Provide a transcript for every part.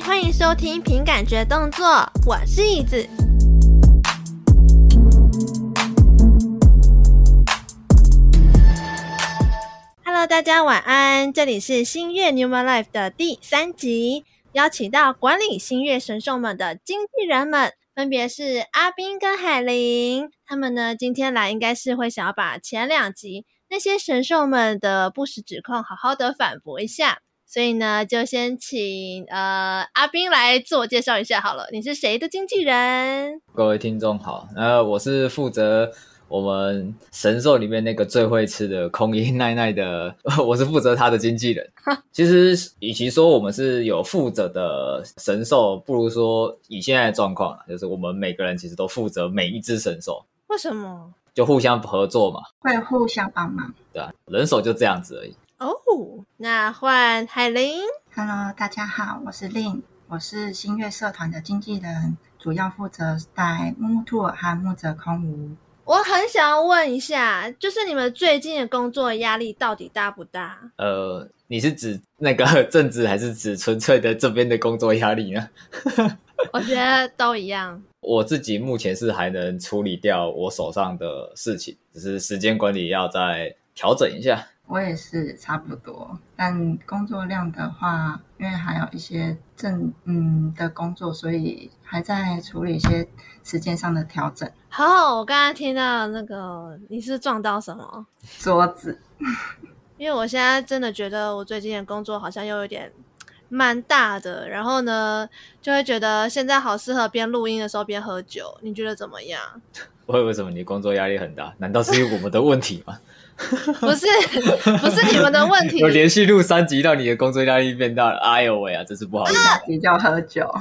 欢迎收听凭感觉动作，我是椅子。Hello，大家晚安，这里是新月 New m a Life 的第三集，邀请到管理新月神兽们的经纪人们，分别是阿斌跟海玲。他们呢，今天来应该是会想要把前两集那些神兽们的不实指控好好的反驳一下。所以呢，就先请呃阿斌来自我介绍一下好了。你是谁的经纪人？各位听众好，呃，我是负责我们神兽里面那个最会吃的空音奈奈的，我是负责他的经纪人。其实，与其说我们是有负责的神兽，不如说以现在的状况，就是我们每个人其实都负责每一只神兽。为什么？就互相合作嘛，会互相帮忙。对啊，人手就这样子而已。哦，oh, 那换海玲。Hello，大家好，我是 Lin，我是新月社团的经纪人，主要负责带木木兔和木泽空无。我很想要问一下，就是你们最近的工作压力到底大不大？呃，你是指那个正职，还是指纯粹的这边的工作压力呢？我觉得都一样。我自己目前是还能处理掉我手上的事情，只是时间管理要再调整一下。我也是差不多，但工作量的话，因为还有一些正嗯的工作，所以还在处理一些时间上的调整。好，我刚刚听到那个你是撞到什么桌子？因为我现在真的觉得我最近的工作好像又有点蛮大的，然后呢，就会觉得现在好适合边录音的时候边喝酒。你觉得怎么样？我为什么你工作压力很大？难道是因为我们的问题吗？不是，不是你们的问题。我连续录三集，到你的工作压力变大了。哎呦喂啊，真是不好意思。比较喝酒。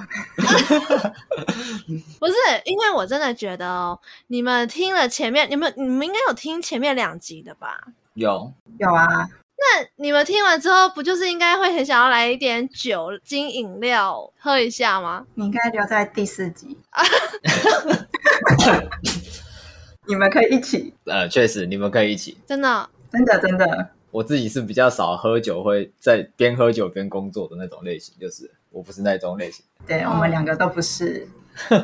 不是，因为我真的觉得哦，你们听了前面，你们你们应该有听前面两集的吧？有，有啊。那你们听完之后，不就是应该会很想要来一点酒精饮料喝一下吗？你应该留在第四集。你们可以一起，呃，确实，你们可以一起，真的，真的，真的。我自己是比较少喝酒，会在边喝酒边工作的那种类型，就是我不是那种类型。对，我们两个都不是。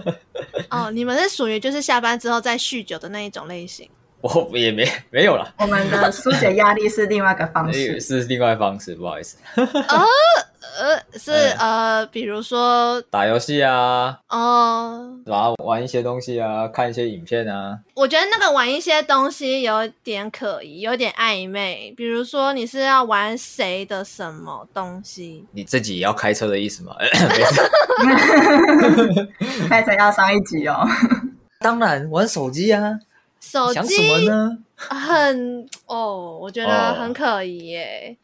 哦，你们是属于就是下班之后再酗酒的那一种类型。我也没 没有了。我们的疏解压力是另外一个方式，是另外一个方式，不好意思。哦。呃，是呃，比如说打游戏啊，哦，然后玩一些东西啊，看一些影片啊。我觉得那个玩一些东西有点可疑，有点暧昧。比如说，你是要玩谁的什么东西？你自己要开车的意思吗？开车要上一集哦。当然，玩手机啊。手机想什么呢？很哦，我觉得很可疑耶。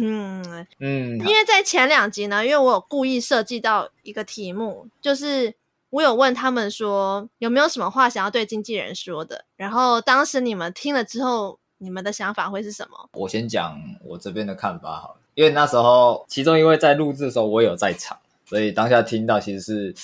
嗯 嗯，因为在前两集呢，因为我有故意设计到一个题目，就是我有问他们说有没有什么话想要对经纪人说的，然后当时你们听了之后，你们的想法会是什么？我先讲我这边的看法好了，因为那时候其中一位在录制的时候我有在场，所以当下听到其实是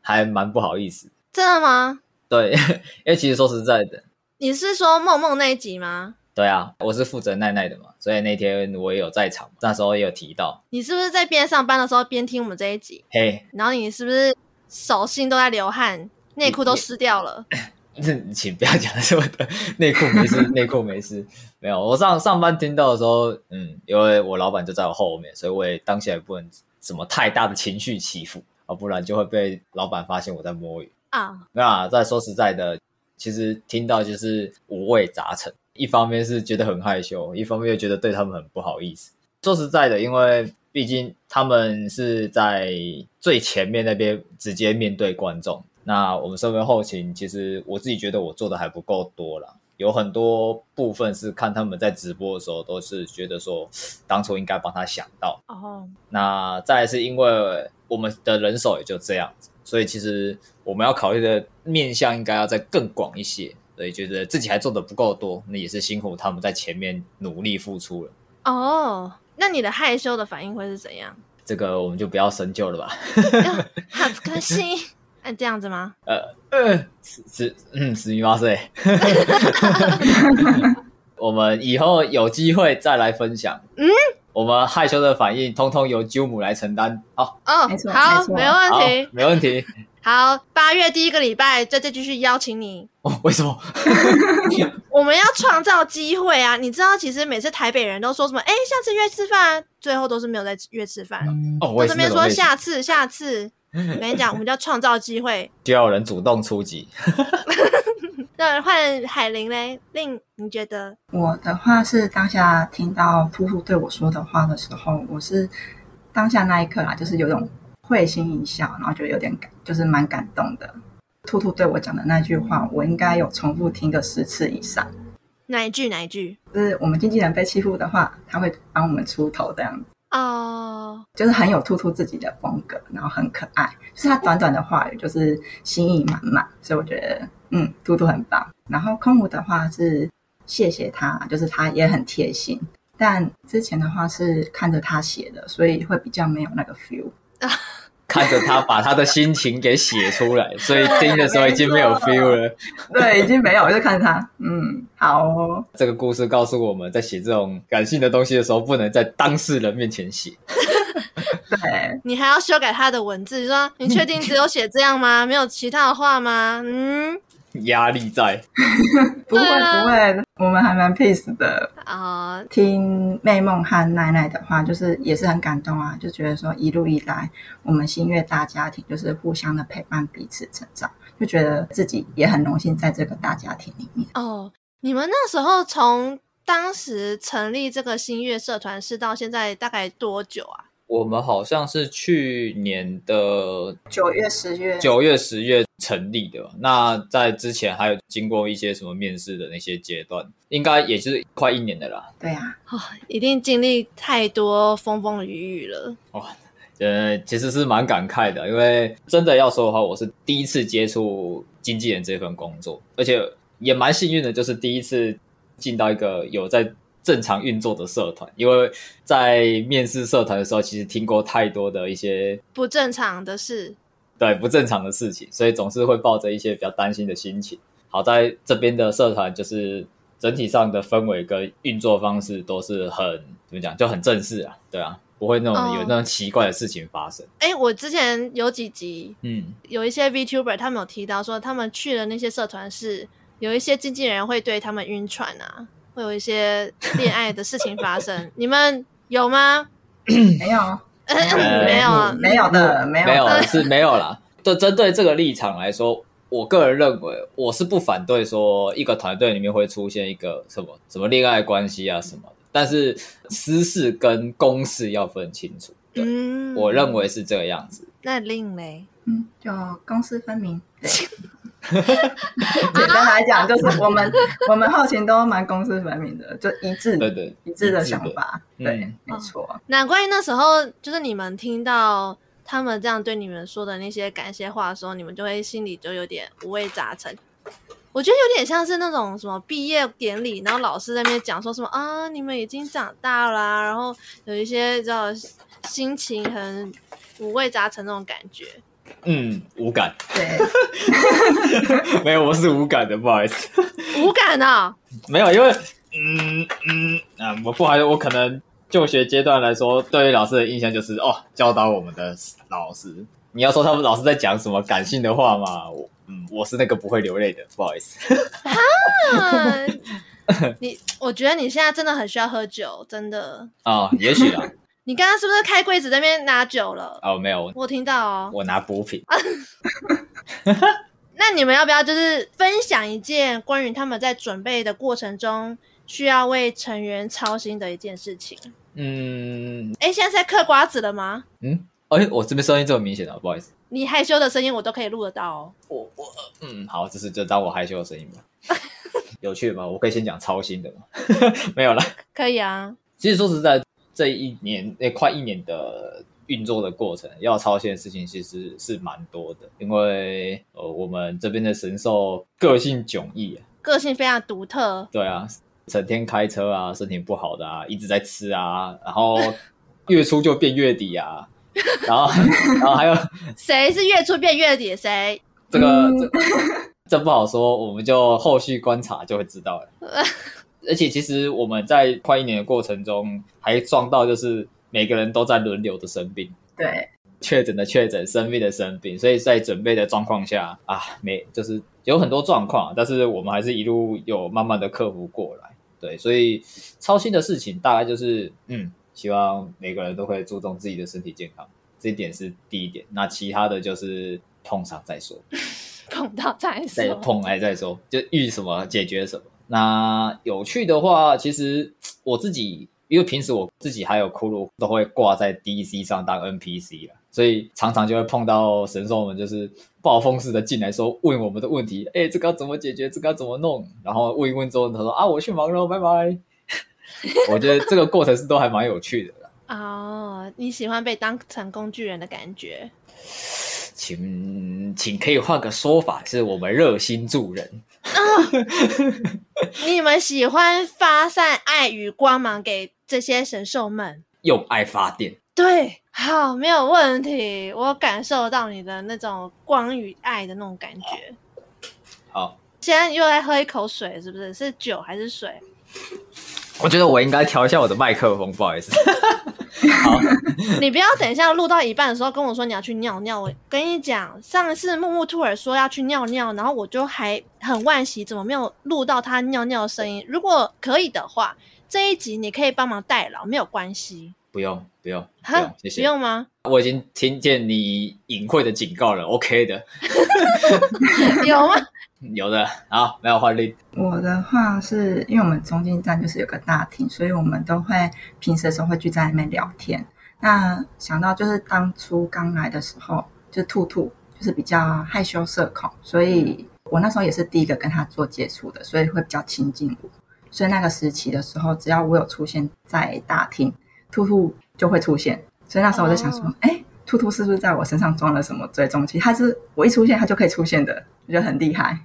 还蛮不好意思。真的吗？对，因为其实说实在的，你是说梦梦那一集吗？对啊，我是负责奈奈的嘛，所以那天我也有在场，那时候也有提到。你是不是在边上班的时候边听我们这一集？嘿然后你是不是手心都在流汗，内裤都湿掉了？你请不要讲什么的，内裤没事，内裤没事，没有。我上上班听到的时候，嗯，因为我老板就在我后面，所以我也当下也不能什么太大的情绪起伏啊，不然就会被老板发现我在摸鱼啊。那再说实在的，其实听到就是五味杂陈。一方面是觉得很害羞，一方面又觉得对他们很不好意思。说实在的，因为毕竟他们是在最前面那边直接面对观众，那我们身为后勤，其实我自己觉得我做的还不够多啦。有很多部分是看他们在直播的时候，都是觉得说当初应该帮他想到。哦，那再来是因为我们的人手也就这样子，所以其实我们要考虑的面向应该要再更广一些。所以觉得自己还做的不够多，那也是辛苦他们在前面努力付出了。哦，那你的害羞的反应会是怎样？这个我们就不要深究了吧。好可惜，哎，这样子吗？呃呃，十十嗯，是密码是。我们以后有机会再来分享。嗯，我们害羞的反应，通通由啾姆来承担。好，哦，好，没问题，没问题。好，八月第一个礼拜再再继续邀请你。哦，为什么？我们要创造机会啊！你知道，其实每次台北人都说什么？哎，下次约吃饭，最后都是没有在约吃饭。哦，我这边说下次，下次。我跟你讲，我们叫创造机会，就要有人主动出击。那换海玲嘞？令你觉得？我的话是当下听到兔兔对我说的话的时候，我是当下那一刻啦，就是有种。会心一笑，然后觉得有点感，就是蛮感动的。兔兔对我讲的那句话，我应该有重复听个十次以上。哪一句？哪一句？就是我们经纪人被欺负的话，他会帮我们出头这样子。哦，就是很有兔兔自己的风格，然后很可爱。就是他短短的话语，就是心意满满，所以我觉得，嗯，兔兔很棒。然后空无的话是谢谢他，就是他也很贴心。但之前的话是看着他写的，所以会比较没有那个 feel。看着他把他的心情给写出来，所以 听的时候已经没有 feel 了。对，已经没有，我就看着他。嗯，好哦。这个故事告诉我们在写这种感性的东西的时候，不能在当事人面前写。对，你还要修改他的文字，你说你确定只有写这样吗？没有其他的话吗？嗯。压力在，不会不会，我们还蛮 peace 的啊。Uh, 听妹梦和奈奈的话，就是也是很感动啊，就觉得说一路以来，我们新月大家庭就是互相的陪伴，彼此成长，就觉得自己也很荣幸在这个大家庭里面。哦，oh, 你们那时候从当时成立这个新月社团是到现在大概多久啊？我们好像是去年的九月、十月，九月、十月成立的。那在之前还有经过一些什么面试的那些阶段，应该也是快一年的啦。对啊，哦，一定经历太多风风雨雨了。哇，呃，其实是蛮感慨的，因为真的要说的话，我是第一次接触经纪人这份工作，而且也蛮幸运的，就是第一次进到一个有在。正常运作的社团，因为在面试社团的时候，其实听过太多的一些不正常的事，对不正常的事情，所以总是会抱着一些比较担心的心情。好在这边的社团，就是整体上的氛围跟运作方式都是很怎么讲，就很正式啊，对啊，不会那种有那种奇怪的事情发生。哎、哦，我之前有几集，嗯，有一些 VTuber 他们有提到说，他们去的那些社团是有一些经纪人会对他们晕船啊。会有一些恋爱的事情发生，你们有吗？没有，没有，没有的，没有，没有是没有啦。就针对这个立场来说，我个人认为，我是不反对说一个团队里面会出现一个什么什么恋爱关系啊什么的，但是私事跟公事要分清楚。嗯，我认为是这个样子。那另类，嗯，就公私分明。对。简单来讲，就是我们我们后勤都蛮公私分明的，就一致，对对，一致的想法，对，嗯、没错。难怪那时候就是你们听到他们这样对你们说的那些感谢话的时候，你们就会心里就有点五味杂陈。我觉得有点像是那种什么毕业典礼，然后老师在那边讲说什么啊，你们已经长大啦、啊，然后有一些叫心情很五味杂陈那种感觉。嗯，无感。对，没有，我是无感的，不好意思。无感啊？没有，因为嗯嗯啊，我不好意思，我可能就学阶段来说，对于老师的印象就是哦，教导我们的老师。你要说他们老师在讲什么感性的话嘛？我嗯，我是那个不会流泪的，不好意思。啊，你，我觉得你现在真的很需要喝酒，真的。啊、哦，也许啊。你刚刚是不是开柜子在那边拿酒了？哦，没有，我听到哦。我拿补品。那你们要不要就是分享一件关于他们在准备的过程中需要为成员操心的一件事情？嗯，哎，现在是在嗑瓜子了吗？嗯，哎，我这边声音这么明显啊，不好意思。你害羞的声音我都可以录得到哦。我我嗯，好，这是就当我害羞的声音吧。有趣吗？我可以先讲操心的吗？没有啦。可以啊。其实说实在。这一年，那快一年的运作的过程，要操心的事情其实是蛮多的。因为呃，我们这边的神兽个性迥异啊，个性非常独特。对啊，成天开车啊，身体不好的啊，一直在吃啊，然后 月初就变月底啊，然后 然后还有 谁是月初变月底？谁？这个这这不好说，我们就后续观察就会知道了。而且其实我们在快一年的过程中，还撞到就是每个人都在轮流的生病。对。确诊的确诊，生病的生病，所以在准备的状况下啊，没就是有很多状况，但是我们还是一路有慢慢的克服过来。对，所以操心的事情大概就是，嗯，希望每个人都会注重自己的身体健康，这一点是第一点。那其他的就是碰上再说，碰到再说，再碰来再说，就遇什么解决什么。那有趣的话，其实我自己因为平时我自己还有骷髅都会挂在 DC 上当 NPC 了。所以常常就会碰到神兽们，就是暴风式的进来说问我们的问题，哎，这个要怎么解决？这个要怎么弄？然后问一问之后，他说啊，我去忙了，拜拜。我觉得这个过程是都还蛮有趣的啦。哦，你喜欢被当成工具人的感觉？请请可以换个说法，是我们热心助人。哦、你们喜欢发散爱与光芒给这些神兽们，用爱发电。对，好，没有问题。我感受到你的那种光与爱的那种感觉。好，现在又来喝一口水，是不是？是酒还是水？我觉得我应该调一下我的麦克风，不好意思。好，你不要等一下录到一半的时候跟我说你要去尿尿。我跟你讲，上次木木兔儿说要去尿尿，然后我就还很惋惜，怎么没有录到他尿尿的声音？如果可以的话，这一集你可以帮忙代劳，没有关系。不用，不用，不用，谢谢。不用吗？我已经听见你隐晦的警告了，OK 的。有吗？有的。好，没有换例。我的话是因为我们中间站就是有个大厅，所以我们都会平时的时候会聚在里面聊天。那想到就是当初刚来的时候，就兔兔就是比较害羞社恐，所以我那时候也是第一个跟他做接触的，所以会比较亲近我。所以那个时期的时候，只要我有出现在大厅。兔兔就会出现，所以那时候我就想说，哎、oh. 欸，兔兔是不是在我身上装了什么追踪器？它是我一出现，它就可以出现的，我觉得很厉害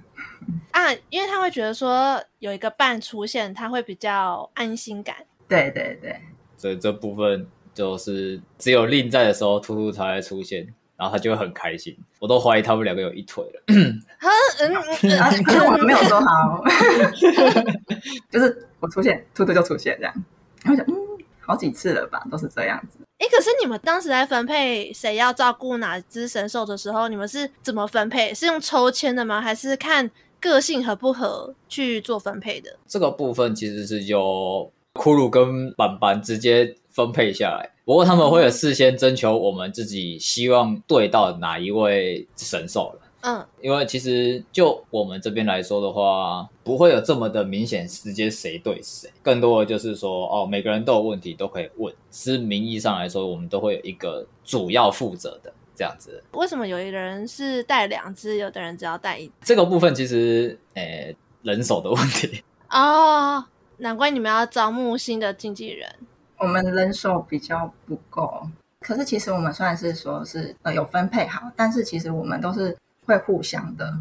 啊！因为他会觉得说有一个伴出现，他会比较安心感。对对对，所以这部分就是只有令在的时候，兔兔才会出现，然后他就会很开心。我都怀疑他们两个有一腿了。哈嗯，可是我没有说好，就是我出现，兔兔就出现这样，然后就嗯。好几次了吧，都是这样子。哎，可是你们当时在分配谁要照顾哪只神兽的时候，你们是怎么分配？是用抽签的吗？还是看个性合不合去做分配的？这个部分其实是由骷髅跟板板直接分配下来，不过他们会有事先征求我们自己希望对到哪一位神兽。嗯，因为其实就我们这边来说的话，不会有这么的明显直接谁对谁，更多的就是说，哦，每个人都有问题都可以问，是名义上来说，我们都会有一个主要负责的这样子。为什么有一人是带两只，有的人只要带一？这个部分其实，诶，人手的问题。哦，难怪你们要招募新的经纪人。我们人手比较不够，可是其实我们算是说是呃有分配好，但是其实我们都是。会互相的，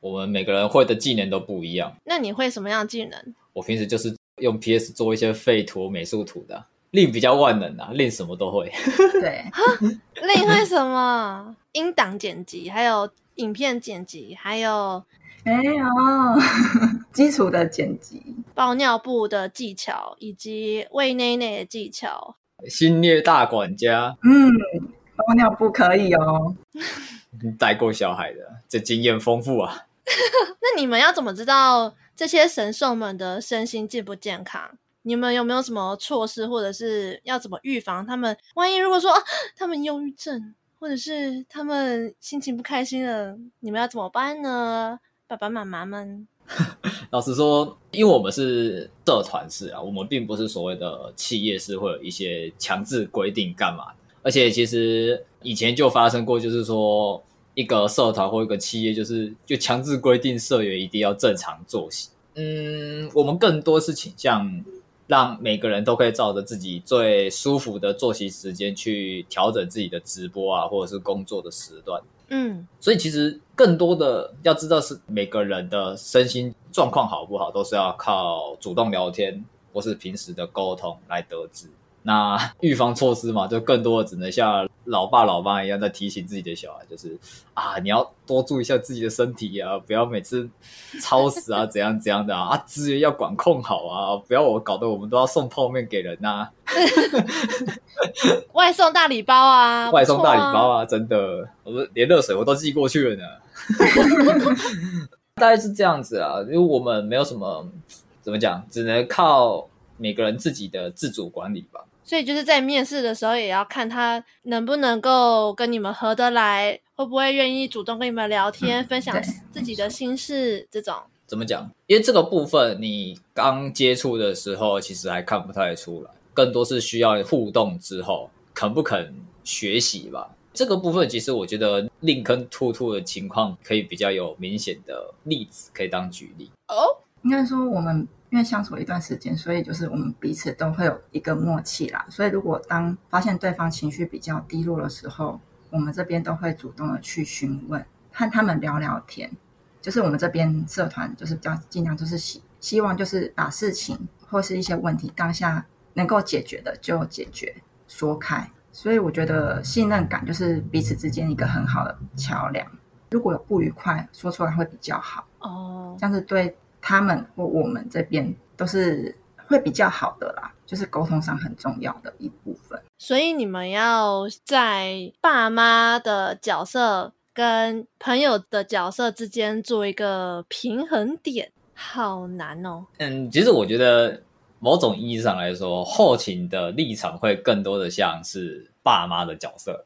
我们每个人会的技能都不一样。那你会什么样的技能？我平时就是用 PS 做一些废图、美术图的。令比较万能啊，令什么都会。对，令会什么？音档剪辑，还有影片剪辑，还有没有 基础的剪辑，包尿布的技巧，以及喂内内的技巧。新虐大管家，嗯，包尿布可以哦。带过小孩的，这经验丰富啊。那你们要怎么知道这些神兽们的身心健不健康？你们有没有什么措施，或者是要怎么预防他们？万一如果说他们忧郁症，或者是他们心情不开心了，你们要怎么办呢？爸爸妈妈们，老实说，因为我们是社团式啊，我们并不是所谓的企业式，会有一些强制规定干嘛。而且其实以前就发生过，就是说一个社团或一个企业，就是就强制规定社员一定要正常作息。嗯，我们更多是倾向让每个人都可以照着自己最舒服的作息时间去调整自己的直播啊，或者是工作的时段。嗯，所以其实更多的要知道是每个人的身心状况好不好，都是要靠主动聊天或是平时的沟通来得知。那 预防措施嘛，就更多的只能像老爸老妈一样在提醒自己的小孩，就是啊，你要多注意一下自己的身体啊，不要每次超时啊，怎样怎样的啊，啊，资源要管控好啊，不要我搞得我们都要送泡面给人呐，外送大礼包啊，外送大礼包啊，真的，我说连热水我都寄过去了呢，大概是这样子啊，因为我们没有什么怎么讲，只能靠每个人自己的自主管理吧。所以就是在面试的时候，也要看他能不能够跟你们合得来，会不会愿意主动跟你们聊天，嗯、分享自己的心事。这种怎么讲？因为这个部分你刚接触的时候，其实还看不太出来，更多是需要互动之后，肯不肯学习吧。这个部分其实我觉得令跟兔兔的情况可以比较有明显的例子可以当举例哦。应该说我们。因为相处一段时间，所以就是我们彼此都会有一个默契啦。所以如果当发现对方情绪比较低落的时候，我们这边都会主动的去询问，和他们聊聊天。就是我们这边社团就是比较尽量就是希希望就是把事情或是一些问题当下能够解决的就解决说开。所以我觉得信任感就是彼此之间一个很好的桥梁。如果有不愉快，说出来会比较好哦，这样子对。他们或我们这边都是会比较好的啦，就是沟通上很重要的一部分。所以你们要在爸妈的角色跟朋友的角色之间做一个平衡点，好难哦。嗯，其实我觉得某种意义上来说，后勤的立场会更多的像是爸妈的角色。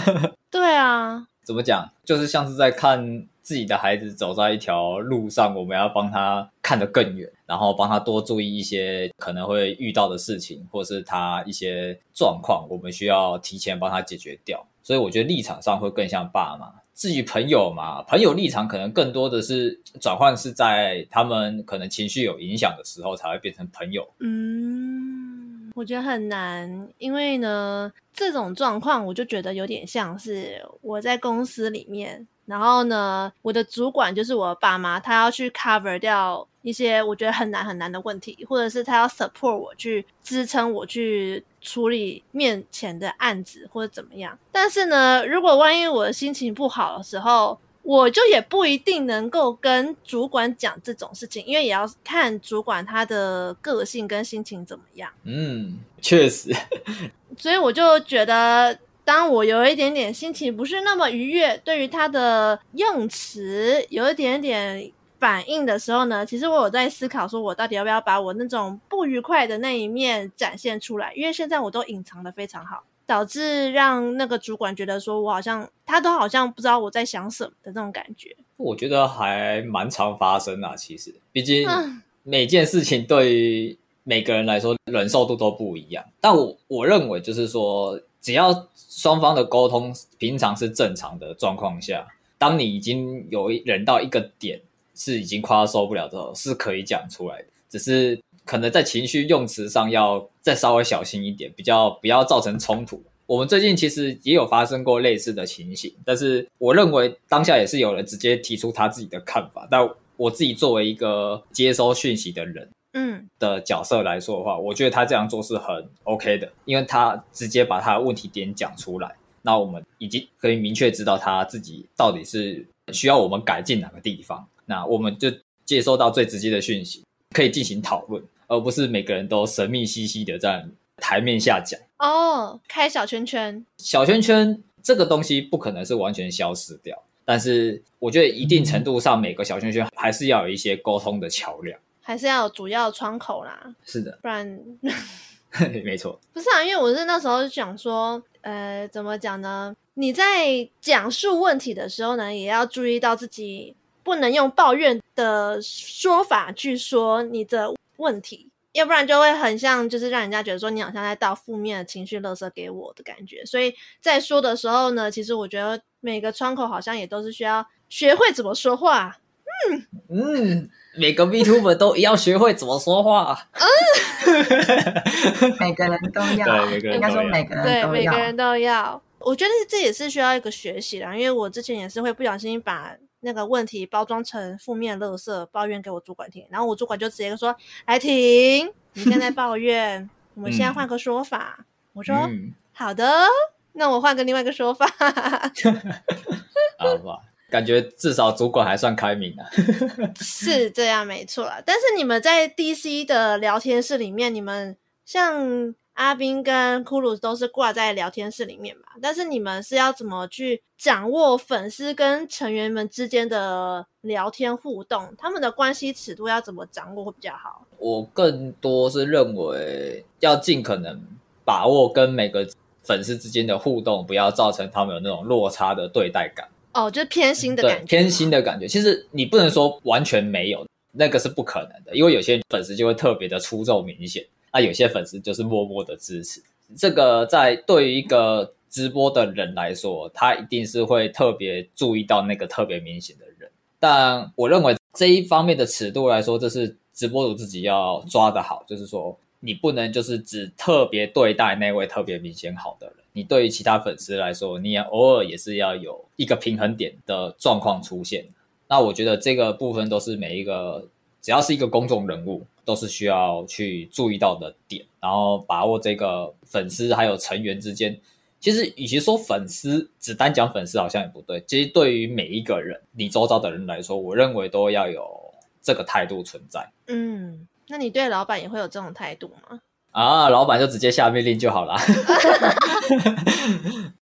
对啊。怎么讲？就是像是在看自己的孩子走在一条路上，我们要帮他看得更远，然后帮他多注意一些可能会遇到的事情，或是他一些状况，我们需要提前帮他解决掉。所以我觉得立场上会更像爸妈。至于朋友嘛，朋友立场可能更多的是转换是在他们可能情绪有影响的时候才会变成朋友。嗯。我觉得很难，因为呢，这种状况我就觉得有点像是我在公司里面，然后呢，我的主管就是我的爸妈，他要去 cover 掉一些我觉得很难很难的问题，或者是他要 support 我去支撑我去处理面前的案子或者怎么样。但是呢，如果万一我的心情不好的时候，我就也不一定能够跟主管讲这种事情，因为也要看主管他的个性跟心情怎么样。嗯，确实。所以我就觉得，当我有一点点心情不是那么愉悦，对于他的用词有一点点反应的时候呢，其实我有在思考，说我到底要不要把我那种不愉快的那一面展现出来？因为现在我都隐藏得非常好。导致让那个主管觉得说，我好像他都好像不知道我在想什么的那种感觉。我觉得还蛮常发生啊，其实，毕竟每件事情对于每个人来说忍受度都不一样。但我我认为就是说，只要双方的沟通平常是正常的状况下，当你已经有忍到一个点，是已经快要受不了的时候，是可以讲出来的，只是。可能在情绪用词上要再稍微小心一点，比较不要造成冲突。我们最近其实也有发生过类似的情形，但是我认为当下也是有人直接提出他自己的看法。但我自己作为一个接收讯息的人，嗯，的角色来说的话，我觉得他这样做是很 OK 的，因为他直接把他的问题点讲出来，那我们已经可以明确知道他自己到底是需要我们改进哪个地方，那我们就接收到最直接的讯息，可以进行讨论。而不是每个人都神秘兮兮的在台面下讲哦，开小圈圈。小圈圈这个东西不可能是完全消失掉，但是我觉得一定程度上，每个小圈圈还是要有一些沟通的桥梁，还是要有主要窗口啦。是的，不然 没错。不是啊，因为我是那时候想说，呃，怎么讲呢？你在讲述问题的时候呢，也要注意到自己不能用抱怨的说法去说你的。问题，要不然就会很像，就是让人家觉得说你好像在倒负面的情绪垃圾给我的感觉。所以在说的时候呢，其实我觉得每个窗口好像也都是需要学会怎么说话。嗯嗯，每个 VTuber 都要学会怎么说话。嗯，每个人都要，对，应该说每个人都要，对，每个人都要。我觉得这也是需要一个学习的，因为我之前也是会不小心把。那个问题包装成负面垃圾，抱怨给我主管听，然后我主管就直接说：“来停，你现在抱怨，我们现在换个说法。嗯”我说：“嗯、好的。”那我换个另外一个说法。好吧，感觉至少主管还算开明啊。是这样，没错啦。但是你们在 DC 的聊天室里面，你们像。阿斌跟骷髅都是挂在聊天室里面嘛，但是你们是要怎么去掌握粉丝跟成员们之间的聊天互动？他们的关系尺度要怎么掌握会比较好？我更多是认为要尽可能把握跟每个粉丝之间的互动，不要造成他们有那种落差的对待感。哦，就是偏心的感觉。偏心的感觉，其实你不能说完全没有，那个是不可能的，因为有些粉丝就会特别的出众明显。那有些粉丝就是默默的支持，这个在对于一个直播的人来说，他一定是会特别注意到那个特别明显的人。但我认为这一方面的尺度来说，这是直播主自己要抓的好，就是说你不能就是只特别对待那位特别明显好的人，你对于其他粉丝来说，你也偶尔也是要有一个平衡点的状况出现。那我觉得这个部分都是每一个只要是一个公众人物。都是需要去注意到的点，然后把握这个粉丝还有成员之间。其实，与其说粉丝，只单讲粉丝好像也不对。其实，对于每一个人，你周遭的人来说，我认为都要有这个态度存在。嗯，那你对老板也会有这种态度吗？啊，老板就直接下命令就好了。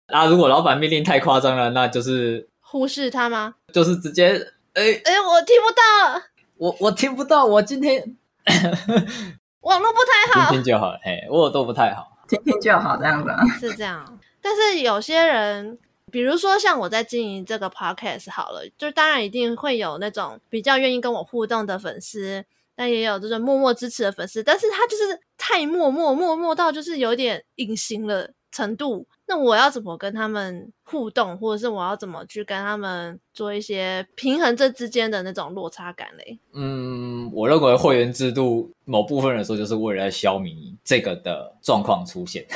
啊，如果老板命令太夸张了，那就是忽视他吗？就是直接，哎哎，我听不到，我我听不到，我今天。网络不太好，听听就好。嘿，我都不太好，听听就好，这样子是这样。但是有些人，比如说像我在经营这个 podcast 好了，就当然一定会有那种比较愿意跟我互动的粉丝，但也有这种默默支持的粉丝。但是他就是太默默，默默到就是有点隐形了程度。那我要怎么跟他们互动，或者是我要怎么去跟他们做一些平衡这之间的那种落差感嘞？嗯，我认为会员制度某部分来说，就是为了消弭这个的状况出现。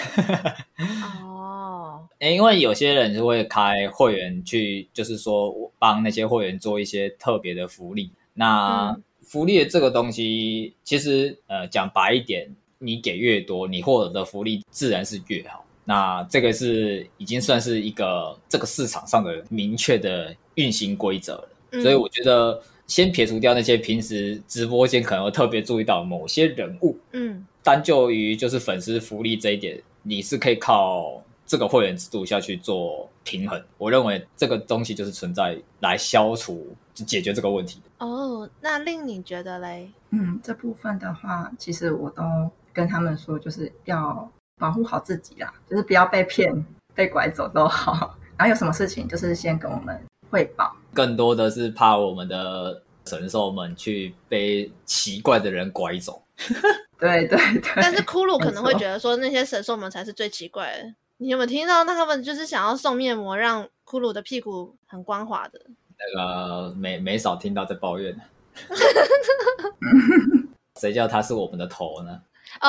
哦，诶，因为有些人就会开会员去，就是说帮那些会员做一些特别的福利。那福利的这个东西，其实呃讲白一点，你给越多，你获得的福利自然是越好。那这个是已经算是一个这个市场上的明确的运行规则了，嗯、所以我觉得先撇除掉那些平时直播间可能会特别注意到某些人物，嗯，单就于就是粉丝福利这一点，你是可以靠这个会员制度下去做平衡。我认为这个东西就是存在来消除、就解决这个问题。哦，那令你觉得嘞？嗯，这部分的话，其实我都跟他们说，就是要。保护好自己啦，就是不要被骗、被拐走都好。然后有什么事情，就是先跟我们汇报。更多的是怕我们的神兽们去被奇怪的人拐走。对对对。但是骷髅可能会觉得说，那些神兽们才是最奇怪的。你有没有听到？那他们就是想要送面膜，让骷髅的屁股很光滑的。那个没没少听到在抱怨。谁叫他是我们的头呢？哦，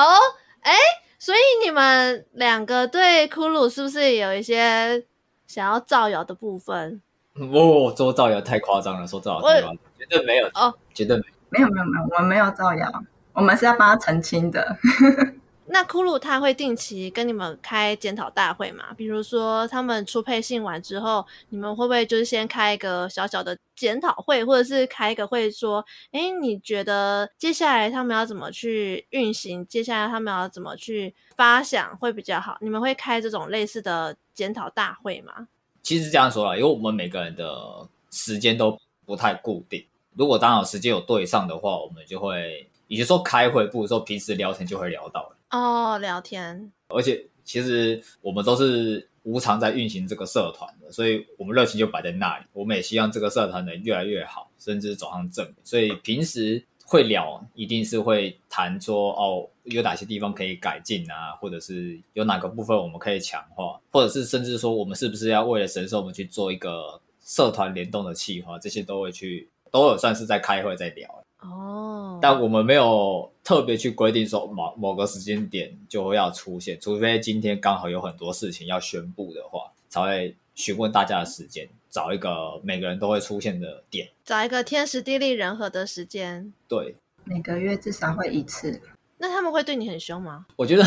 哎。所以你们两个对骷髅是不是有一些想要造谣的部分？哦，做造谣太夸张了，说造谣太夸张，绝对没有哦，绝对没有，没有没有没有，我们没有造谣，我们是要帮他澄清的。那骷髅他会定期跟你们开检讨大会吗？比如说他们出配信完之后，你们会不会就是先开一个小小的检讨会，或者是开一个会说，哎，你觉得接下来他们要怎么去运行？接下来他们要怎么去发想会比较好？你们会开这种类似的检讨大会吗？其实这样说啦，因为我们每个人的时间都不太固定，如果刚好时间有对上的话，我们就会，也就说开会，不如说平时聊天就会聊到了。哦，聊天，而且其实我们都是无偿在运行这个社团的，所以我们热情就摆在那里。我们也希望这个社团能越来越好，甚至走上正轨。所以平时会聊，一定是会谈说哦，有哪些地方可以改进啊，或者是有哪个部分我们可以强化，或者是甚至说我们是不是要为了神兽们去做一个社团联动的企划，这些都会去都有算是在开会在聊。哦，但我们没有特别去规定说某某个时间点就会要出现，除非今天刚好有很多事情要宣布的话，才会询问大家的时间，找一个每个人都会出现的点，找一个天时地利人和的时间。对，每个月至少会一次。那他们会对你很凶吗？我觉得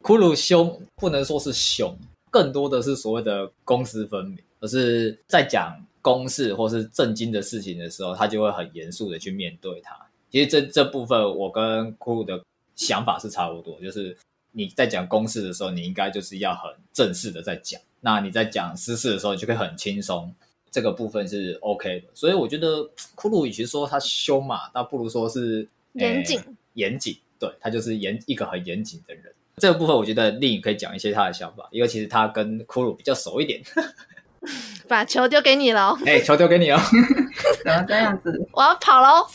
骷髅凶不能说是凶，更多的是所谓的公私分明，而是在讲公事或是正经的事情的时候，他就会很严肃的去面对它。其实这这部分我跟库鲁的想法是差不多，就是你在讲公事的时候，你应该就是要很正式的在讲；那你在讲私事的时候，你就可以很轻松。这个部分是 OK 的，所以我觉得库鲁与其说他凶嘛，倒不如说是严谨。严谨，对，他就是严一个很严谨的人。这个部分我觉得另一可以讲一些他的想法，因为其实他跟库鲁比较熟一点。把球丢给你了，哎、欸，球丢给你哦。怎么这样子？我要跑喽！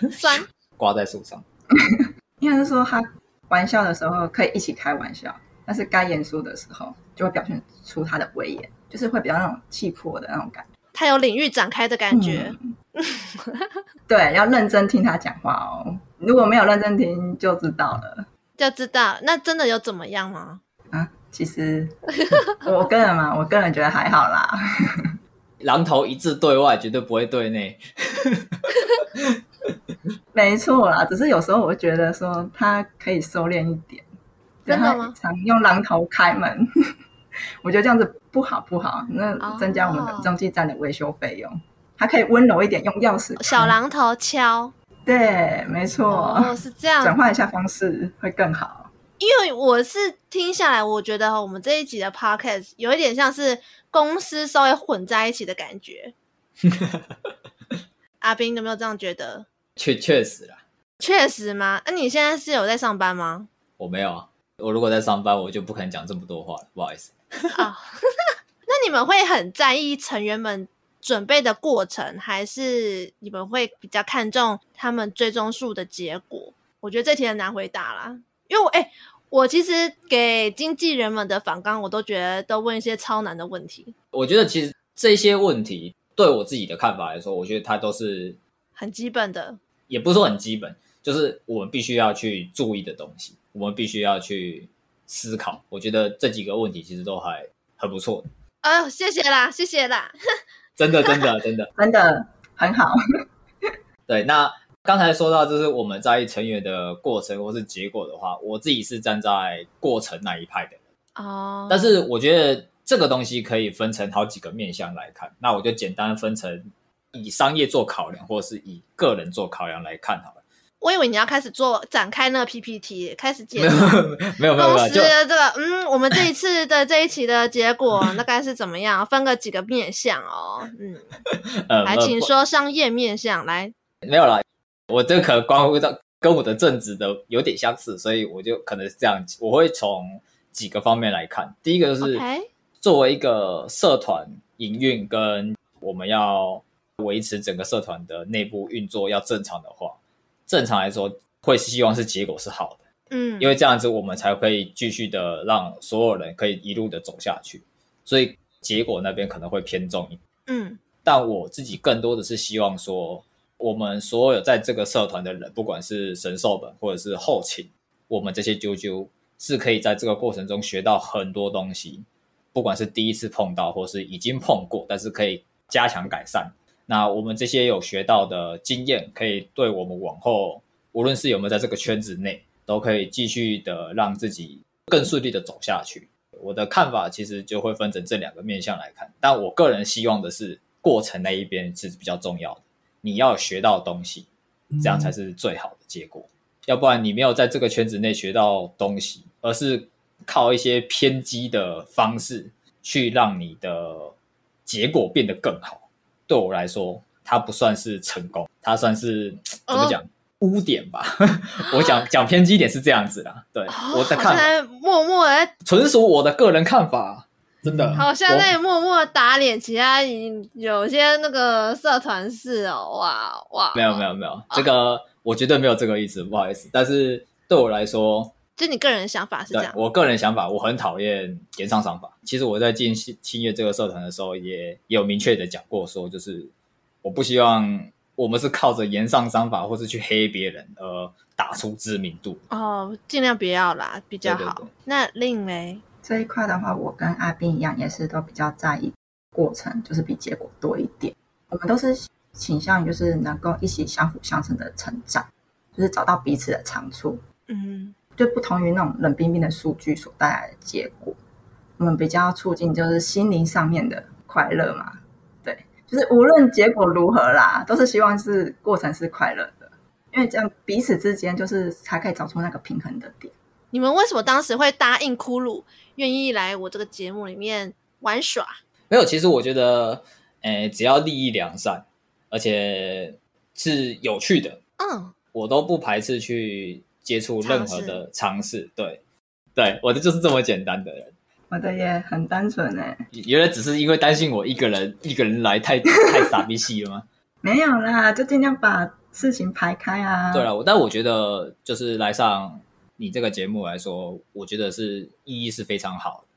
酸，挂在树上。应该是说他玩笑的时候可以一起开玩笑，但是该严肃的时候就会表现出他的威严，就是会比较那种气魄的那种感觉。他有领域展开的感觉。嗯、对，要认真听他讲话哦。如果没有认真听，就知道了。就知道，那真的有怎么样吗？啊，其实我个人嘛，我个人觉得还好啦。榔头一致对外，绝对不会对内。没错啦，只是有时候我会觉得说他可以收敛一点。真的吗？常用榔头开门，我觉得这样子不好不好，那增加我们的中继站的维修费用。Oh. 他可以温柔一点，用钥匙小榔头敲。对，没错，哦，是这样，转换一下方式会更好。因为我是听下来，我觉得我们这一集的 podcast 有一点像是公司稍微混在一起的感觉。阿斌有没有这样觉得？确确实啦，确实吗？那、啊、你现在是有在上班吗？我没有啊，我如果在上班，我就不可能讲这么多话了，不好意思。啊、哦，那你们会很在意成员们准备的过程，还是你们会比较看重他们最终数的结果？我觉得这题很难回答啦，因为我哎、欸，我其实给经纪人们的反纲，我都觉得都问一些超难的问题。我觉得其实这些问题对我自己的看法来说，我觉得它都是很基本的，也不是说很基本，就是我们必须要去注意的东西，我们必须要去思考。我觉得这几个问题其实都还很不错。啊、哦，谢谢啦，谢谢啦。真的，真的，真的，真的很好。对，那刚才说到，就是我们在意成员的过程或是结果的话，我自己是站在过程那一派的人。哦。但是我觉得这个东西可以分成好几个面向来看，那我就简单分成以商业做考量，或是以个人做考量来看好了。我以为你要开始做展开那个 PPT，开始介绍没有没有公司的这个嗯，我们这一次的这一期的结果大概是怎么样？分个几个面向哦，嗯，嗯 来，请说商业面向来。没有啦，我这可能关乎到跟我的正职的有点相似，所以我就可能是这样，我会从几个方面来看。第一个就是作为一个社团营运，跟我们要维持整个社团的内部运作要正常的话。正常来说，会希望是结果是好的，嗯，因为这样子我们才可以继续的让所有人可以一路的走下去，所以结果那边可能会偏重一点，嗯，但我自己更多的是希望说，我们所有在这个社团的人，不管是神兽本或者是后勤，我们这些啾啾是可以在这个过程中学到很多东西，不管是第一次碰到或是已经碰过，但是可以加强改善。那我们这些有学到的经验，可以对我们往后，无论是有没有在这个圈子内，都可以继续的让自己更顺利的走下去。我的看法其实就会分成这两个面向来看，但我个人希望的是过程那一边是比较重要的。你要学到东西，这样才是最好的结果。要不然你没有在这个圈子内学到东西，而是靠一些偏激的方式去让你的结果变得更好。对我来说，它不算是成功，它算是怎么讲、哦、污点吧。我讲讲偏激点是这样子啦。对，哦、我在看法，默默的纯属我的个人看法，真的。好像在默默打脸其他有些那个社团是哦，哇哇。没有没有没有，这个我绝对没有这个意思，不好意思。但是对我来说。就你个人的想法是这样，我个人想法，我很讨厌炎上商法。其实我在进青月这个社团的时候也，也有明确的讲过，说就是我不希望我们是靠着言上商法或是去黑别人而打出知名度。哦，尽量不要啦，比较好。对对对，那另类这一块的话，我跟阿斌一样，也是都比较在意过程，就是比结果多一点。我们都是倾向于就是能够一起相辅相成的成长，就是找到彼此的长处。嗯。就不同于那种冷冰冰的数据所带来的结果，我们比较促进就是心灵上面的快乐嘛。对，就是无论结果如何啦，都是希望是过程是快乐的，因为这样彼此之间就是才可以找出那个平衡的点。你们为什么当时会答应骷髅愿意来我这个节目里面玩耍？没有，其实我觉得，诶，只要利益良善，而且是有趣的，嗯，我都不排斥去接触任何的尝试。对，对，我的就是这么简单的人。我的也很单纯诶，原来只是因为担心我一个人一个人来太 太傻逼戏了吗？没有啦，就尽量把事情排开啊。对了，但我觉得就是来上你这个节目来说，我觉得是意义是非常好的。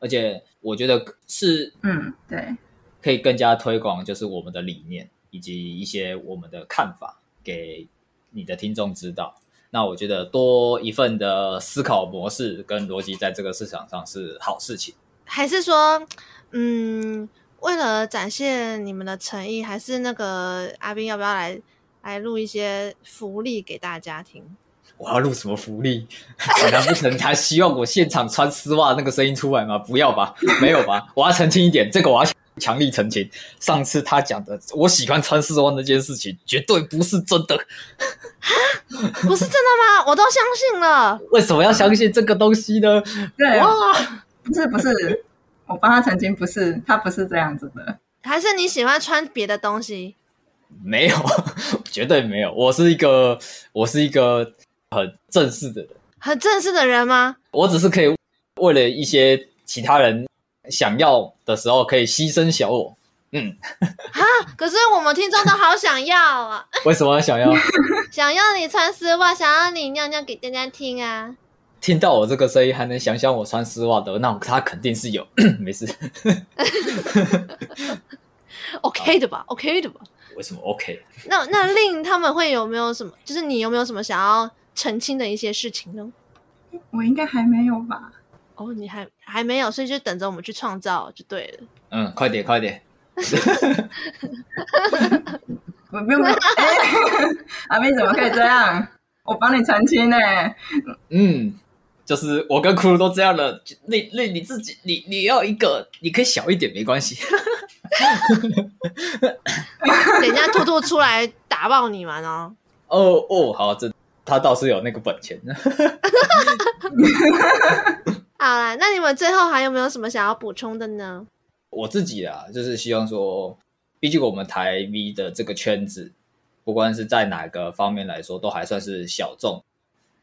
而且我觉得是，嗯，对，可以更加推广，就是我们的理念以及一些我们的看法给你的听众知道。那我觉得多一份的思考模式跟逻辑，在这个市场上是好事情。还是说，嗯，为了展现你们的诚意，还是那个阿斌要不要来来录一些福利给大家听？我要录什么福利？难不成他希望我现场穿丝袜那个声音出来吗？不要吧，没有吧？我要澄清一点，这个我要强力澄清。上次他讲的我喜欢穿丝袜那件事情，绝对不是真的。不是真的吗？我都相信了。为什么要相信这个东西呢？对，啊，不是不是，我帮他澄清，不是，他不是这样子的。还是你喜欢穿别的东西？没有，绝对没有。我是一个，我是一个。很正式的人，很正式的人吗？我只是可以为了一些其他人想要的时候，可以牺牲小我。嗯，哈，可是我们听众都好想要啊！为什么要想要？想要你穿丝袜，想要你尿尿给大家听啊！听到我这个声音，还能想象我穿丝袜的，那他肯定是有，没事。OK 的吧？OK 的吧？为什么 OK？那那令他们会有没有什么？就是你有没有什么想要？澄清的一些事情呢？我应该还没有吧？哦，你还还没有，所以就等着我们去创造就对了。嗯，快点，快点！我不用，阿妹怎么可以这样？我帮你澄清呢。嗯，就是我跟骷髅都这样了。那那你自己，你你要一个，你可以小一点，没关系。等一下兔兔出来打爆你们哦！哦哦，好，这。他倒是有那个本钱。好啦，那你们最后还有没有什么想要补充的呢？我自己啊，就是希望说，毕竟我们台 V 的这个圈子，不管是在哪个方面来说，都还算是小众。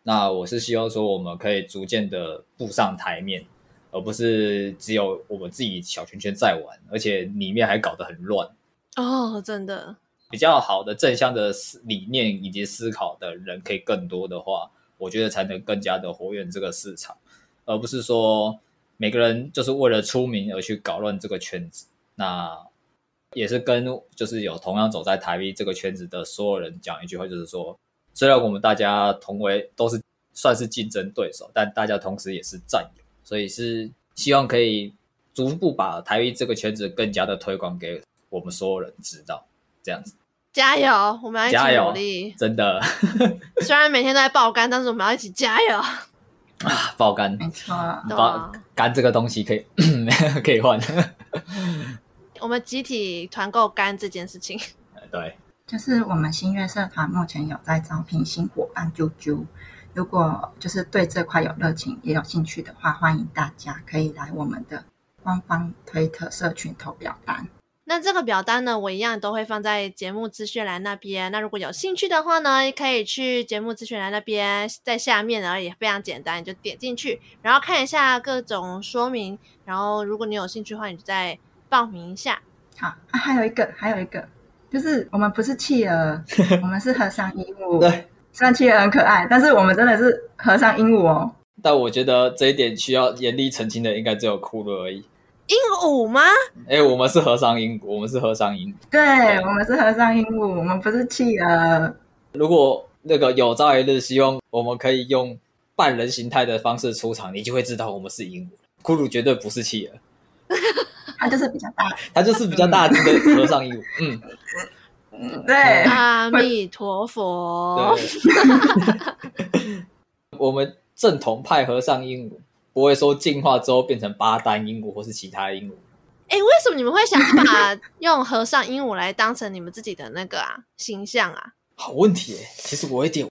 那我是希望说，我们可以逐渐的步上台面，而不是只有我们自己小圈圈在玩，而且里面还搞得很乱。哦，真的。比较好的正向的思理念以及思考的人可以更多的话，我觉得才能更加的活跃这个市场，而不是说每个人就是为了出名而去搞乱这个圈子。那也是跟就是有同样走在台币这个圈子的所有人讲一句话，就是说，虽然我们大家同为都是算是竞争对手，但大家同时也是战友，所以是希望可以逐步把台币这个圈子更加的推广给我们所有人知道。这样子，加油！我们要一起努力，真的。虽然每天都在爆肝，但是我们要一起加油啊！爆肝，没错，爆肝这个东西可以 可以换。我们集体团购肝这件事情，对，就是我们新月社团目前有在招聘新伙伴啾啾，如果就是对这块有热情也有兴趣的话，欢迎大家可以来我们的官方推特社群投表单。那这个表单呢，我一样都会放在节目资讯栏那边。那如果有兴趣的话呢，可以去节目资讯栏那边，在下面而已，非常简单，你就点进去，然后看一下各种说明。然后如果你有兴趣的话，你就再报名一下。好啊，还有一个，还有一个，就是我们不是企鹅，我们是和尚鹦鹉。对，虽然企鹅很可爱，但是我们真的是和尚鹦鹉哦。但我觉得这一点需要严厉澄清的，应该只有骷髅而已。鹦鹉吗？哎、欸，我们是和尚鹦鹉，我们是和尚鹦鹉。对，我们是和尚鹦鹉，我们不是企鹅。如果那个有朝一日希望我们可以用半人形态的方式出场，你就会知道我们是鹦鹉。骷髅绝对不是企鹅，它就是比较大，它就是比较大只的和尚鹦鹉。嗯，对，阿弥陀佛。我们正统派和尚鹦鹉。不会说进化之后变成八丹鹦鹉或是其他鹦鹉。哎，为什么你们会想把用和尚鹦鹉来当成你们自己的那个啊形象啊？好问题诶，其实我有点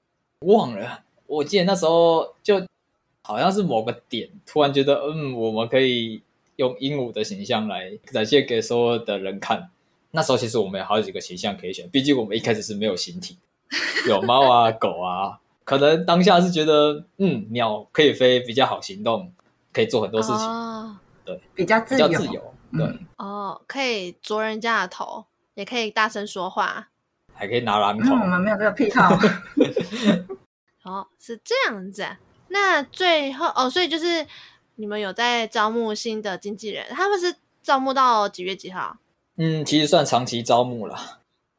忘了，我记得那时候就好像是某个点，突然觉得嗯，我们可以用鹦鹉的形象来展现给所有的人看。那时候其实我们有好几个形象可以选，毕竟我们一开始是没有形体，有猫啊、狗啊，可能当下是觉得嗯，鸟可以飞，比较好行动，可以做很多事情，哦、对，比较自由。比较自由对哦，可以啄人家的头，也可以大声说话，还可以拿榔头。我们没有这个癖好。哦，是这样子啊。那最后哦，所以就是你们有在招募新的经纪人，他们是招募到几月几号？嗯，其实算长期招募了。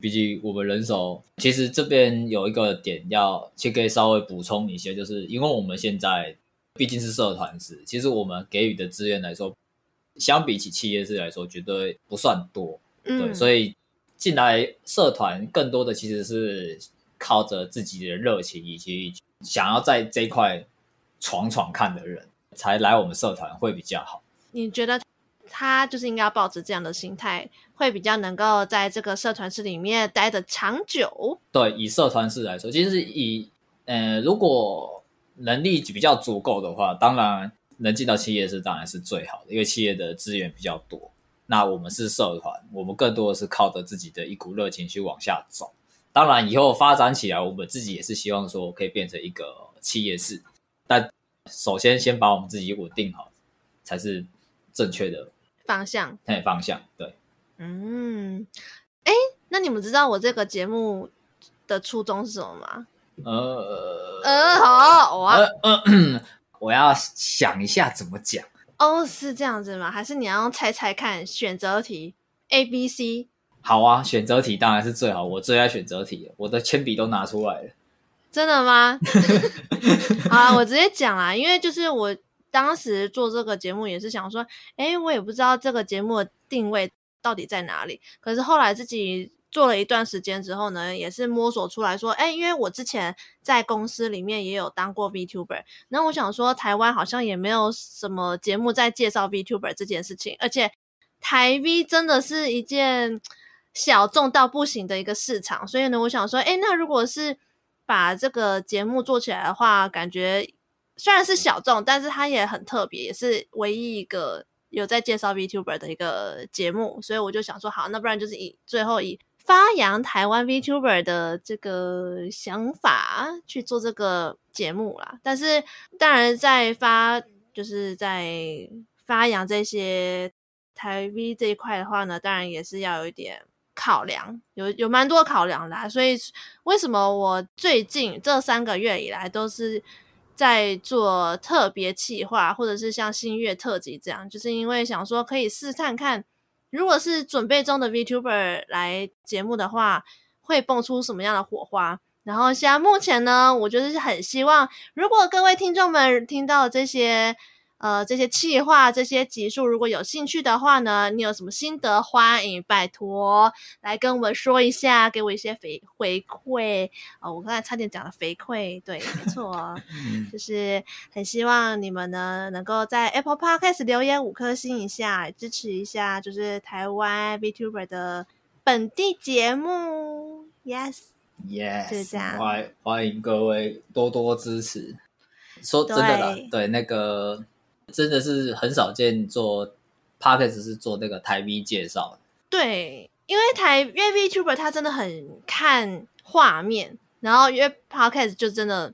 毕竟我们人手，其实这边有一个点要先可以稍微补充一些，就是因为我们现在毕竟是社团制，其实我们给予的资源来说。相比起企业制来说，绝对不算多，嗯、对，所以进来社团更多的其实是靠着自己的热情以及想要在这一块闯闯看的人才来我们社团会比较好。你觉得他就是应该要抱着这样的心态，会比较能够在这个社团室里面待的长久？对，以社团式来说，其实以呃，如果能力比较足够的话，当然。能进到企业是当然是最好的，因为企业的资源比较多。那我们是社团，我们更多的是靠着自己的一股热情去往下走。当然，以后发展起来，我们自己也是希望说可以变成一个企业式。但首先，先把我们自己稳定好，才是正确的方向。对，方向对。嗯，哎，那你们知道我这个节目的初衷是什么吗？呃呃，好，我。呃呃我要想一下怎么讲哦，是这样子吗？还是你要猜猜看选择题 A、B、C？好啊，选择题当然是最好，我最爱选择题了，我的铅笔都拿出来了。真的吗？好啊，我直接讲啦，因为就是我当时做这个节目也是想说，哎，我也不知道这个节目的定位到底在哪里，可是后来自己。做了一段时间之后呢，也是摸索出来说，哎，因为我之前在公司里面也有当过 VTuber，那我想说，台湾好像也没有什么节目在介绍 VTuber 这件事情，而且台 V 真的是一件小众到不行的一个市场，所以呢，我想说，哎，那如果是把这个节目做起来的话，感觉虽然是小众，但是它也很特别，也是唯一一个有在介绍 VTuber 的一个节目，所以我就想说，好，那不然就是以最后以。发扬台湾 VTuber 的这个想法去做这个节目啦，但是当然在发就是在发扬这些台 V 这一块的话呢，当然也是要有一点考量，有有蛮多考量的。所以为什么我最近这三个月以来都是在做特别企划，或者是像新月特辑这样，就是因为想说可以试探看。如果是准备中的 VTuber 来节目的话，会蹦出什么样的火花？然后现在目前呢，我就是很希望，如果各位听众们听到这些。呃，这些企划、这些集数，如果有兴趣的话呢，你有什么心得，欢迎拜托来跟我们说一下，给我一些回回馈。哦，我刚才差点讲了回馈，对，没错，就是很希望你们呢能够在 Apple Podcast 留言五颗星以下，支持一下，就是台湾 VTuber 的本地节目。Yes，Yes，就是这样。欢欢迎各位多多支持。说真的对那个。真的是很少见做 Podcast 是做那个台 V 介绍。对，因为台因为 VTuber 他真的很看画面，然后因为 Podcast 就真的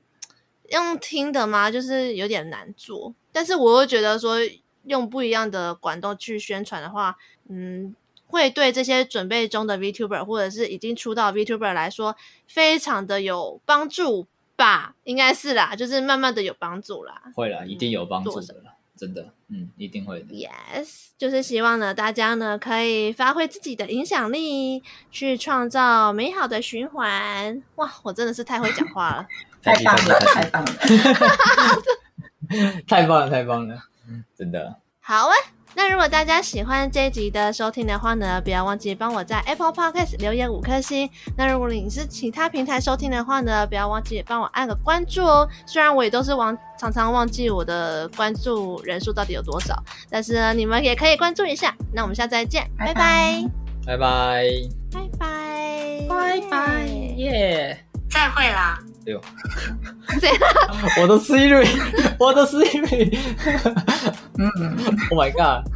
用听的嘛，就是有点难做。但是我又觉得说用不一样的管道去宣传的话，嗯，会对这些准备中的 VTuber 或者是已经出道 VTuber 来说，非常的有帮助吧？应该是啦，就是慢慢的有帮助啦。会啦，一定有帮助的啦。真的，嗯，一定会的。Yes，就是希望呢，大家呢可以发挥自己的影响力，去创造美好的循环。哇，我真的是太会讲话了，太棒了，太棒了，太棒了，太棒了，真的。好啊，那如果果大家喜欢这一集的收听的话呢，不要忘记帮我在 Apple Podcast 留言五颗星。那如果你是其他平台收听的话呢，不要忘记帮我按个关注哦。虽然我也都是忘常常忘记我的关注人数到底有多少，但是呢，你们也可以关注一下。那我们下次再见，拜拜，拜拜，拜拜，拜拜，耶，再会啦。哎呦，我的 Siri，我的 Siri，嗯，Oh my God。